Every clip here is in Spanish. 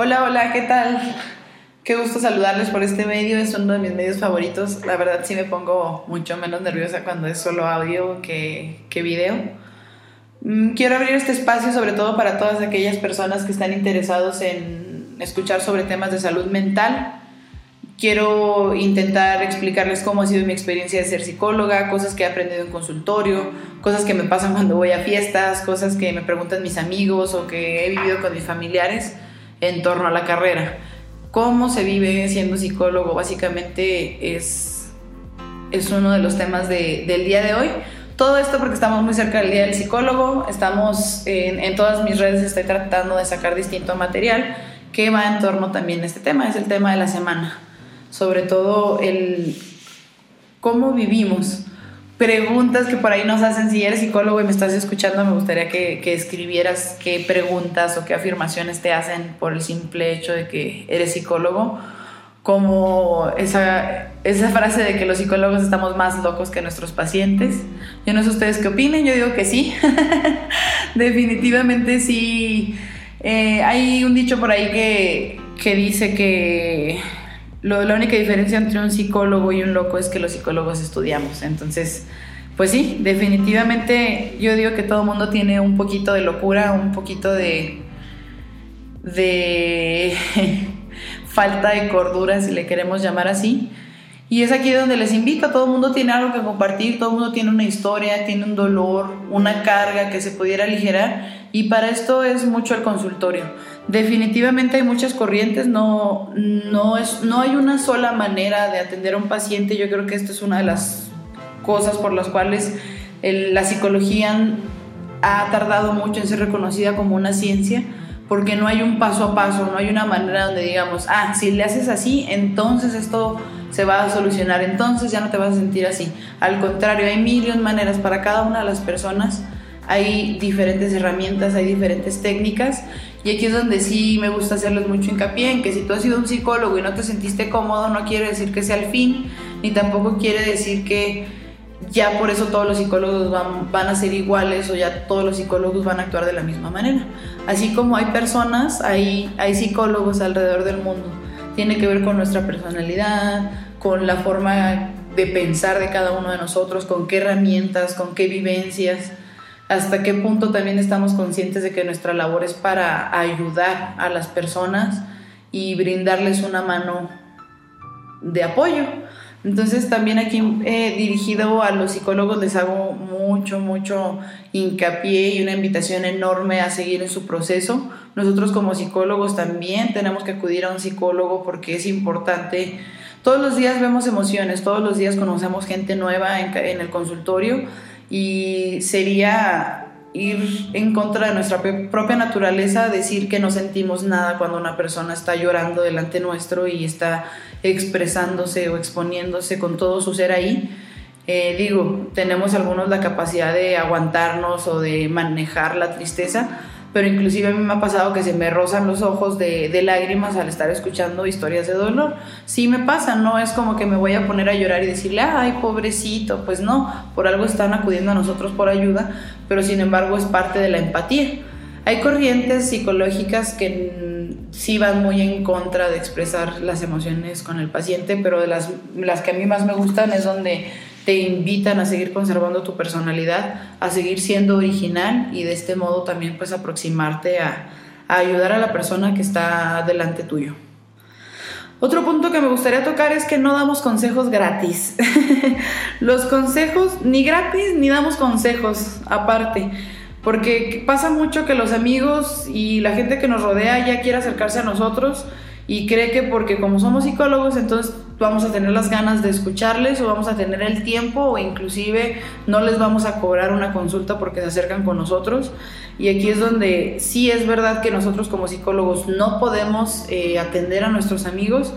Hola, hola, ¿qué tal? Qué gusto saludarles por este medio, es uno de mis medios favoritos. La verdad sí me pongo mucho menos nerviosa cuando es solo audio que, que video. Mm, quiero abrir este espacio sobre todo para todas aquellas personas que están interesados en escuchar sobre temas de salud mental. Quiero intentar explicarles cómo ha sido mi experiencia de ser psicóloga, cosas que he aprendido en consultorio, cosas que me pasan cuando voy a fiestas, cosas que me preguntan mis amigos o que he vivido con mis familiares en torno a la carrera. Cómo se vive siendo psicólogo básicamente es, es uno de los temas de, del día de hoy. Todo esto porque estamos muy cerca del Día del Psicólogo, estamos en, en todas mis redes, estoy tratando de sacar distinto material que va en torno también a este tema, es el tema de la semana, sobre todo el cómo vivimos preguntas que por ahí nos hacen. Si eres psicólogo y me estás escuchando, me gustaría que, que, escribieras qué preguntas o qué afirmaciones te hacen por el simple hecho de que eres psicólogo. Como esa, esa frase de que los psicólogos estamos más locos que nuestros pacientes. Yo no sé ustedes qué opinen, yo digo que sí. Definitivamente sí. Eh, hay un dicho por ahí que, que dice que lo, la única diferencia entre un psicólogo y un loco es que los psicólogos estudiamos. Entonces, pues sí, definitivamente yo digo que todo mundo tiene un poquito de locura, un poquito de, de falta de cordura, si le queremos llamar así. Y es aquí donde les invito, todo el mundo tiene algo que compartir, todo el mundo tiene una historia, tiene un dolor, una carga que se pudiera aligerar y para esto es mucho el consultorio. Definitivamente hay muchas corrientes, no, no, es, no hay una sola manera de atender a un paciente, yo creo que esta es una de las cosas por las cuales la psicología ha tardado mucho en ser reconocida como una ciencia porque no hay un paso a paso, no hay una manera donde digamos, ah, si le haces así, entonces esto se va a solucionar, entonces ya no te vas a sentir así. Al contrario, hay mil maneras para cada una de las personas, hay diferentes herramientas, hay diferentes técnicas y aquí es donde sí me gusta hacerles mucho hincapié en que si tú has sido un psicólogo y no te sentiste cómodo, no quiere decir que sea el fin, ni tampoco quiere decir que ya por eso todos los psicólogos van, a ser iguales o ya todos los psicólogos van a actuar de la misma manera. Así como hay personas, hay, hay psicólogos alrededor del mundo. Tiene que ver con nuestra personalidad, con la forma de pensar de cada uno de nosotros, con qué herramientas, con qué vivencias, hasta qué punto también estamos conscientes de que nuestra labor es para ayudar a las personas y brindarles una mano de apoyo entonces también aquí eh, dirigido a los psicólogos les hago mucho, mucho hincapié y una invitación enorme a seguir en su proceso. Nosotros como psicólogos también tenemos que acudir a un psicólogo porque es importante. Todos los días vemos emociones, todos los días conocemos gente nueva en, en el consultorio y sería ir en contra de nuestra propia naturaleza, decir que no sentimos nada cuando una persona está llorando delante nuestro y está expresándose o exponiéndose con todo su ser ahí. Eh, digo, tenemos algunos la capacidad de aguantarnos o de manejar la tristeza, pero inclusive a mí me ha pasado que se me rozan los ojos de, lágrimas al estar escuchando historias de dolor. Sí me pasa, no es como que me voy a poner a llorar y decirle, ay, pobrecito, pues no, por algo están acudiendo a nosotros por ayuda, pero sin embargo es parte de la empatía. Hay corrientes psicológicas que sí van muy en contra de expresar las emociones con el paciente, pero de las, las que a mí más me gustan es donde te invitan a seguir conservando tu personalidad, a seguir siendo original y de este modo también pues aproximarte a, a ayudar a la persona que está delante tuyo. Otro punto que me gustaría tocar es que no damos consejos gratis. Los consejos ni gratis ni damos consejos aparte. Porque pasa mucho que los amigos y la gente que nos rodea ya quiere acercarse a nosotros y cree que porque como somos psicólogos entonces vamos a tener las ganas de escucharles o vamos a tener el tiempo o inclusive no les vamos a cobrar una consulta porque se acercan con nosotros. Y aquí es donde sí es verdad que nosotros como psicólogos no podemos eh, atender a nuestros amigos.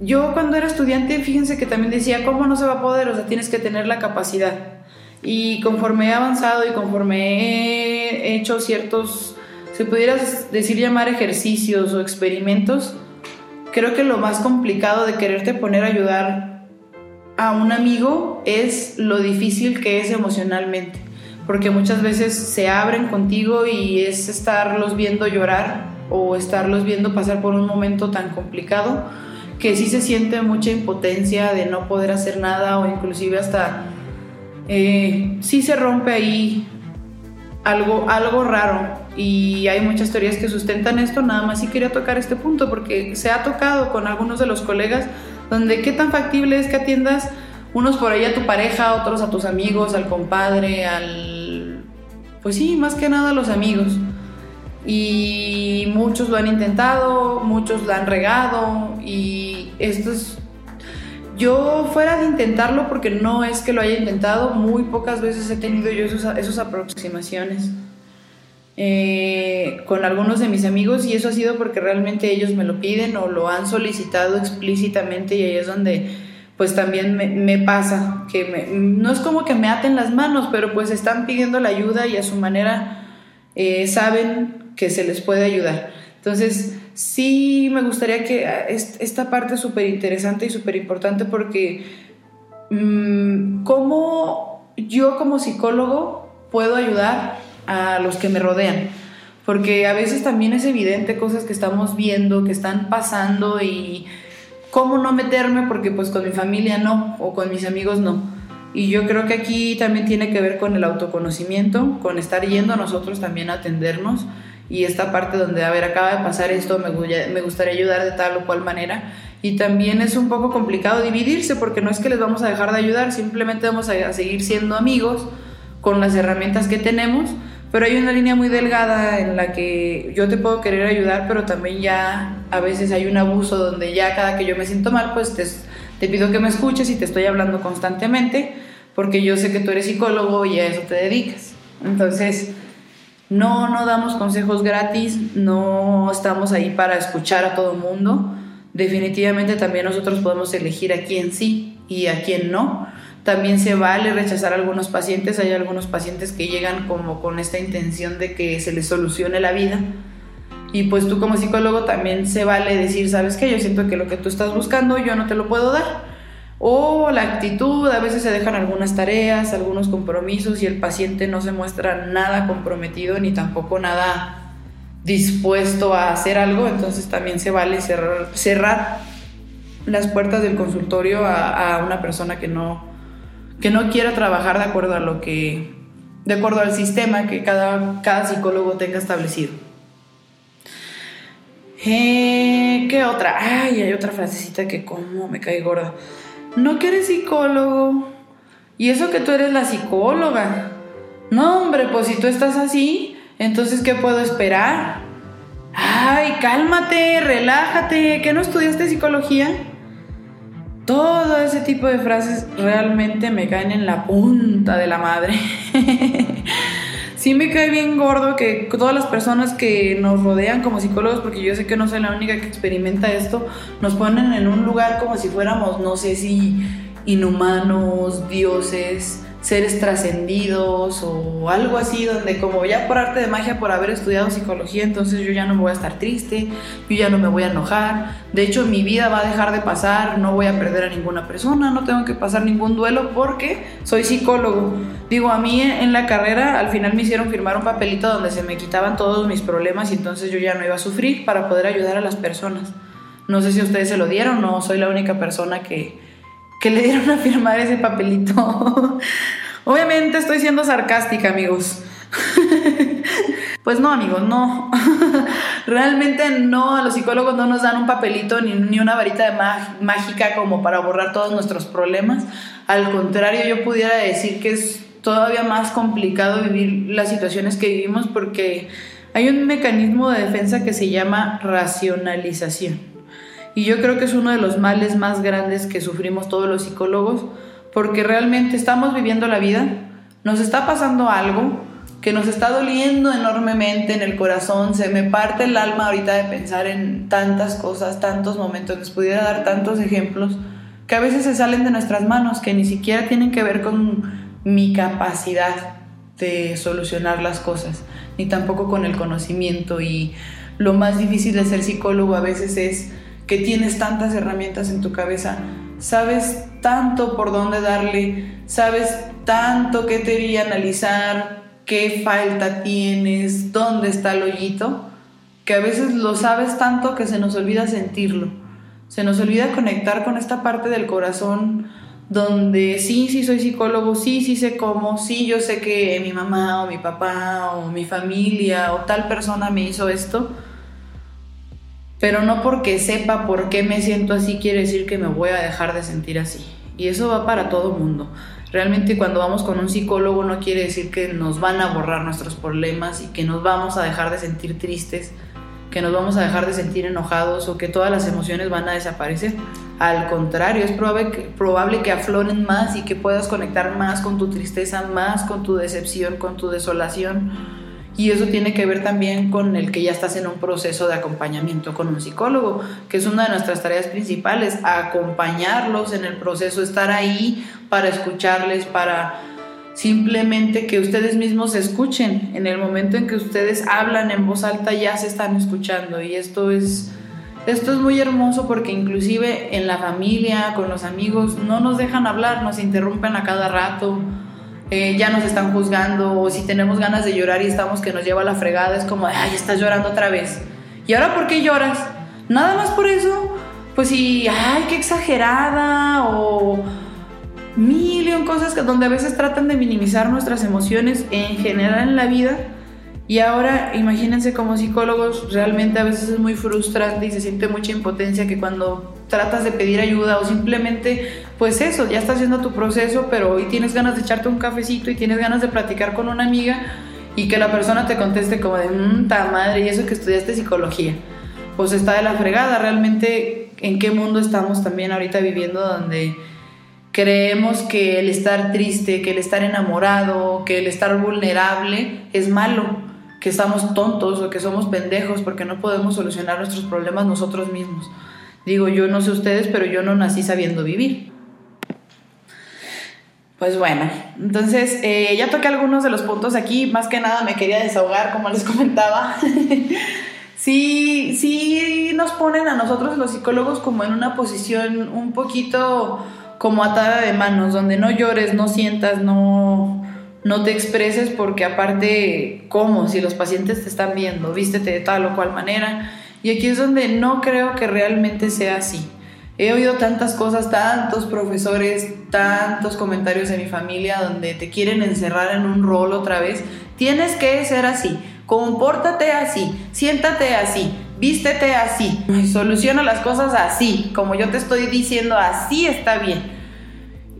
Yo cuando era estudiante, fíjense que también decía, ¿cómo no se va a poder? O sea, tienes que tener la capacidad. Y conforme he avanzado y conforme he hecho ciertos, se pudiera decir llamar ejercicios o experimentos, creo que lo más complicado de quererte poner a ayudar a un amigo es lo difícil que es emocionalmente, porque muchas veces se abren contigo y es estarlos viendo llorar o estarlos viendo pasar por un momento tan complicado que sí se siente mucha impotencia de no poder hacer nada o inclusive hasta eh, sí se rompe ahí algo, algo raro y hay muchas teorías que sustentan esto, nada más sí quería tocar este punto porque se ha tocado con algunos de los colegas donde qué tan factible es que atiendas unos por ahí a tu pareja, otros a tus amigos, al compadre, al... pues sí, más que nada a los amigos. Y muchos lo han intentado, muchos lo han regado y esto es... Yo fuera de intentarlo, porque no es que lo haya intentado, muy pocas veces he tenido yo esas aproximaciones. Eh, con algunos de mis amigos y eso ha sido porque realmente ellos me lo piden o lo han solicitado explícitamente y ahí es donde pues también me, pasa que no es como que me aten las manos, pero pues están pidiendo la ayuda y a su manera eh, saben que se les puede ayudar. Entonces, sí me gustaría que ah, esta parte es súper interesante y súper importante porque mm, cómo yo como psicólogo puedo ayudar a los que me rodean. Porque a veces también es evidente cosas que estamos viendo, que están pasando y cómo no meterme porque pues con mi familia no o con mis amigos no. Y yo creo que aquí también tiene que ver con el autoconocimiento, con estar yendo a nosotros también a atendernos y esta parte donde, a ver, acaba de pasar esto, me, gustaría ayudar de tal o cual manera. Y también es un poco complicado dividirse porque no es que les vamos a dejar de ayudar, simplemente vamos a seguir siendo amigos con las herramientas que tenemos pero hay una línea muy delgada en la que yo te puedo querer ayudar, pero también ya a veces hay un abuso donde ya cada que yo me siento mal, pues te, te pido que me escuches y te estoy hablando constantemente, porque yo sé que tú eres psicólogo y a eso te dedicas. Entonces, no, no damos consejos gratis, no estamos ahí para escuchar a todo mundo. Definitivamente también nosotros podemos elegir a quién sí y a quién no también se vale rechazar a algunos pacientes. Hay algunos pacientes que llegan como con esta intención de que se les solucione la vida. Y pues tú como psicólogo también se vale decir, ¿sabes qué? Yo siento que lo que tú estás buscando yo no te lo puedo dar. O la actitud, a veces se dejan algunas tareas, algunos compromisos y el paciente no se muestra nada comprometido ni tampoco nada dispuesto a hacer algo, entonces también se vale cerrar, cerrar las puertas del consultorio a, una persona que no, que no quiera trabajar de acuerdo a lo que, de acuerdo al sistema que cada, cada psicólogo tenga establecido. Eh, ¿Qué otra? Ay, hay otra frasecita que como me cae gorda. No que eres psicólogo. Y eso que tú eres la psicóloga. No, hombre, pues si tú estás así, entonces ¿qué puedo esperar? Ay, cálmate, relájate, ¿que no estudiaste psicología? Todo ese tipo de frases realmente me caen en la punta de la madre. sí me cae bien gordo que todas las personas que nos rodean como psicólogos, porque yo sé que no soy la única que experimenta esto, nos ponen en un lugar como si fuéramos, no sé si inhumanos, dioses, seres trascendidos o algo así, donde como ya por arte de magia, por haber estudiado psicología, entonces yo ya no me voy a estar triste, yo ya no me voy a enojar, de hecho mi vida va a dejar de pasar, no voy a perder a ninguna persona, no tengo que pasar ningún duelo porque soy psicólogo. Digo, a mí en la carrera al final me hicieron firmar un papelito donde se me quitaban todos mis problemas y entonces yo ya no iba a sufrir para poder ayudar a las personas. No sé si ustedes se lo dieron, no soy la única persona que que le dieron a firmar ese papelito. Obviamente estoy siendo sarcástica, amigos. pues no, amigos, no. Realmente no, a los psicólogos no nos dan un papelito ni, ni una varita de mágica como para borrar todos nuestros problemas. Al contrario, yo pudiera decir que es todavía más complicado vivir las situaciones que vivimos porque hay un mecanismo de defensa que se llama racionalización. Y yo creo que es uno de los males más grandes que sufrimos todos los psicólogos, porque realmente estamos viviendo la vida, nos está pasando algo que nos está doliendo enormemente en el corazón, se me parte el alma ahorita de pensar en tantas cosas, tantos momentos, les pudiera dar tantos ejemplos que a veces se salen de nuestras manos, que ni siquiera tienen que ver con mi capacidad de solucionar las cosas, ni tampoco con el conocimiento. Y lo más difícil de ser psicólogo a veces es que tienes tantas herramientas en tu cabeza, sabes tanto por dónde darle, sabes tanto qué te analizar, qué falta tienes, dónde está el hoyito, que a veces lo sabes tanto que se nos olvida sentirlo. Se nos olvida conectar con esta parte del corazón donde sí, sí soy psicólogo, sí, sí sé cómo, sí, yo sé que mi mamá o mi papá o mi familia o tal persona me hizo esto, pero no porque sepa por qué me siento así quiere decir que me voy a dejar de sentir así. Y eso va para todo mundo. Realmente cuando vamos con un psicólogo no quiere decir que nos van a borrar nuestros problemas y que nos vamos a dejar de sentir tristes que nos vamos a dejar de sentir enojados o que todas las emociones van a desaparecer. Al contrario, es probable que, probable que afloren más y que puedas conectar más con tu tristeza, más con tu decepción, con tu desolación. Y eso tiene que ver también con el que ya estás en un proceso de acompañamiento con un psicólogo, que es una de nuestras tareas principales, acompañarlos en el proceso, estar ahí para escucharles, para Simplemente que ustedes mismos escuchen. En el momento en que ustedes hablan en voz alta ya se están escuchando y esto es esto es muy hermoso porque inclusive en la familia, con los amigos, no nos dejan hablar, nos interrumpen a cada rato, eh, ya nos están juzgando, o si tenemos ganas de llorar y estamos que nos lleva la fregada, es como, ay, estás llorando otra vez. ¿Y ahora por qué lloras? Nada más por eso. Pues si, ay, qué exagerada, o mil cosas que, donde a veces tratan de minimizar nuestras emociones en general en la vida. Y ahora imagínense como psicólogos, realmente a veces es muy frustrante y se siente mucha impotencia que cuando tratas de pedir ayuda o simplemente, pues eso, ya estás haciendo tu proceso, pero hoy tienes ganas de echarte un cafecito y tienes ganas de platicar con una amiga y que la persona te conteste como de, mmm, ta madre, y eso que estudiaste psicología. Pues está de la fregada, realmente en qué mundo estamos también ahorita viviendo donde Creemos que el estar triste, que el estar enamorado, que el estar vulnerable es malo, que estamos tontos o que somos pendejos porque no podemos solucionar nuestros problemas nosotros mismos. Digo, yo no sé ustedes, pero yo no nací sabiendo vivir. Pues bueno, entonces eh, ya toqué algunos de los puntos aquí, más que nada me quería desahogar, como les comentaba. sí, sí nos ponen a nosotros los psicólogos como en una posición un poquito como atada de manos, donde no llores, no sientas, no, no te expreses, porque aparte, ¿cómo? Si los pacientes te están viendo, vístete de tal o cual manera. Y aquí es donde no creo que realmente sea así. He oído tantas cosas, tantos profesores, tantos comentarios de mi familia donde te quieren encerrar en un rol otra vez. Tienes que ser así, compórtate así, siéntate así, vístete así, soluciona las cosas así, como yo te estoy diciendo, así está bien.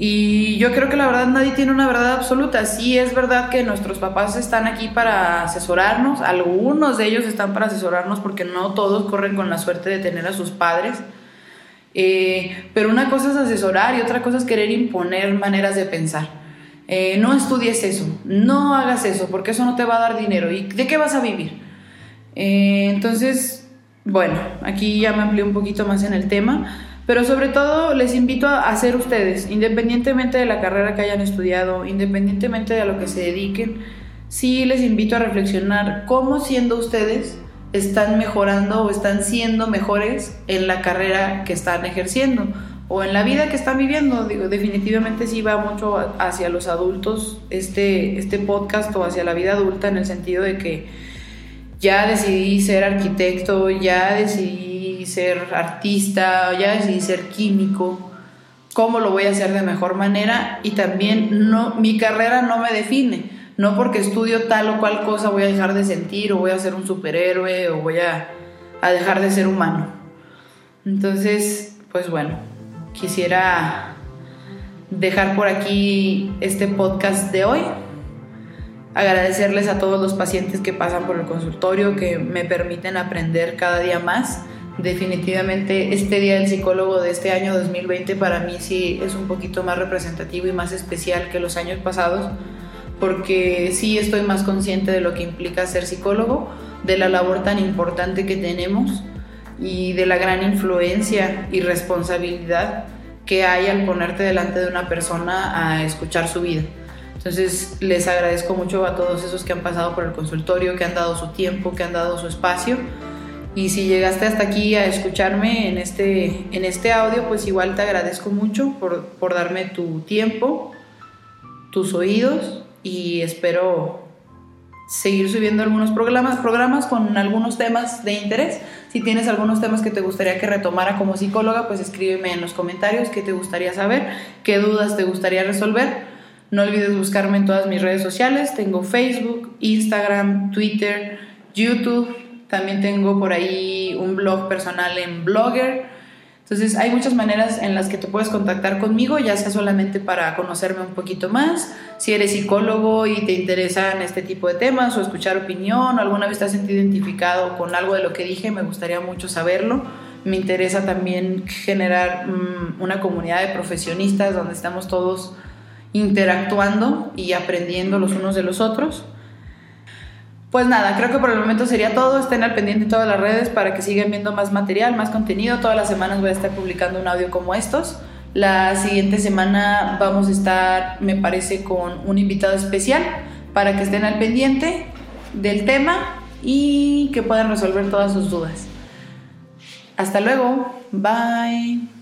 Y yo creo que la verdad nadie tiene una verdad absoluta. Sí es verdad que nuestros papás están aquí para asesorarnos, algunos de ellos están para asesorarnos porque no todos corren con la suerte de tener a sus padres. Eh, pero una cosa es asesorar y otra cosa es querer imponer maneras de pensar. Eh, no estudies eso, no hagas eso, porque eso no te va a dar dinero. ¿Y de qué vas a vivir? Eh, entonces, bueno, aquí ya me amplié un poquito más en el tema, pero sobre todo les invito a hacer ustedes, independientemente de la carrera que hayan estudiado, independientemente de a lo que se dediquen, sí les invito a reflexionar cómo siendo ustedes están mejorando o están siendo mejores en la carrera que están ejerciendo o en la vida que están viviendo. Digo, definitivamente sí va mucho hacia los adultos este, este podcast o hacia la vida adulta en el sentido de que ya decidí ser arquitecto, ya decidí ser artista, ya decidí ser químico, cómo lo voy a hacer de mejor manera y también no, mi carrera no me define, no porque estudio tal o cual cosa voy a dejar de sentir o voy a ser un superhéroe o voy a, a dejar de ser humano. Entonces, pues bueno, quisiera dejar por aquí este podcast de hoy agradecerles a todos los pacientes que pasan por el consultorio, que me permiten aprender cada día más. Definitivamente este Día del Psicólogo de este año 2020 para mí sí es un poquito más representativo y más especial que los años pasados, porque sí estoy más consciente de lo que implica ser psicólogo, de la labor tan importante que tenemos y de la gran influencia y responsabilidad que hay al ponerte delante de una persona a escuchar su vida. Entonces les agradezco mucho a todos esos que han pasado por el consultorio, que han dado su tiempo, que han dado su espacio. Y si llegaste hasta aquí a escucharme en este, en este audio, pues igual te agradezco mucho por, por darme tu tiempo, tus oídos y espero seguir subiendo algunos programas, programas con algunos temas de interés. Si tienes algunos temas que te gustaría que retomara como psicóloga, pues escríbeme en los comentarios qué te gustaría saber, qué dudas te gustaría resolver. No olvides buscarme en todas mis redes sociales. Tengo Facebook, Instagram, Twitter, YouTube. También tengo por ahí un blog personal en Blogger. Entonces hay muchas maneras en las que te puedes contactar conmigo, ya sea solamente para conocerme un poquito más, si eres psicólogo y te interesan este tipo de temas o escuchar opinión o alguna vez te has sentido identificado con algo de lo que dije, me gustaría mucho saberlo. Me interesa también generar mm, una comunidad de profesionistas donde estamos todos interactuando y aprendiendo los unos de los otros. Pues nada, creo que por el momento sería todo. Estén al pendiente de todas las redes para que sigan viendo más material, más contenido. Todas las semanas voy a estar publicando un audio como estos. La siguiente semana vamos a estar, me parece, con un invitado especial para que estén al pendiente del tema y que puedan resolver todas sus dudas. Hasta luego. Bye.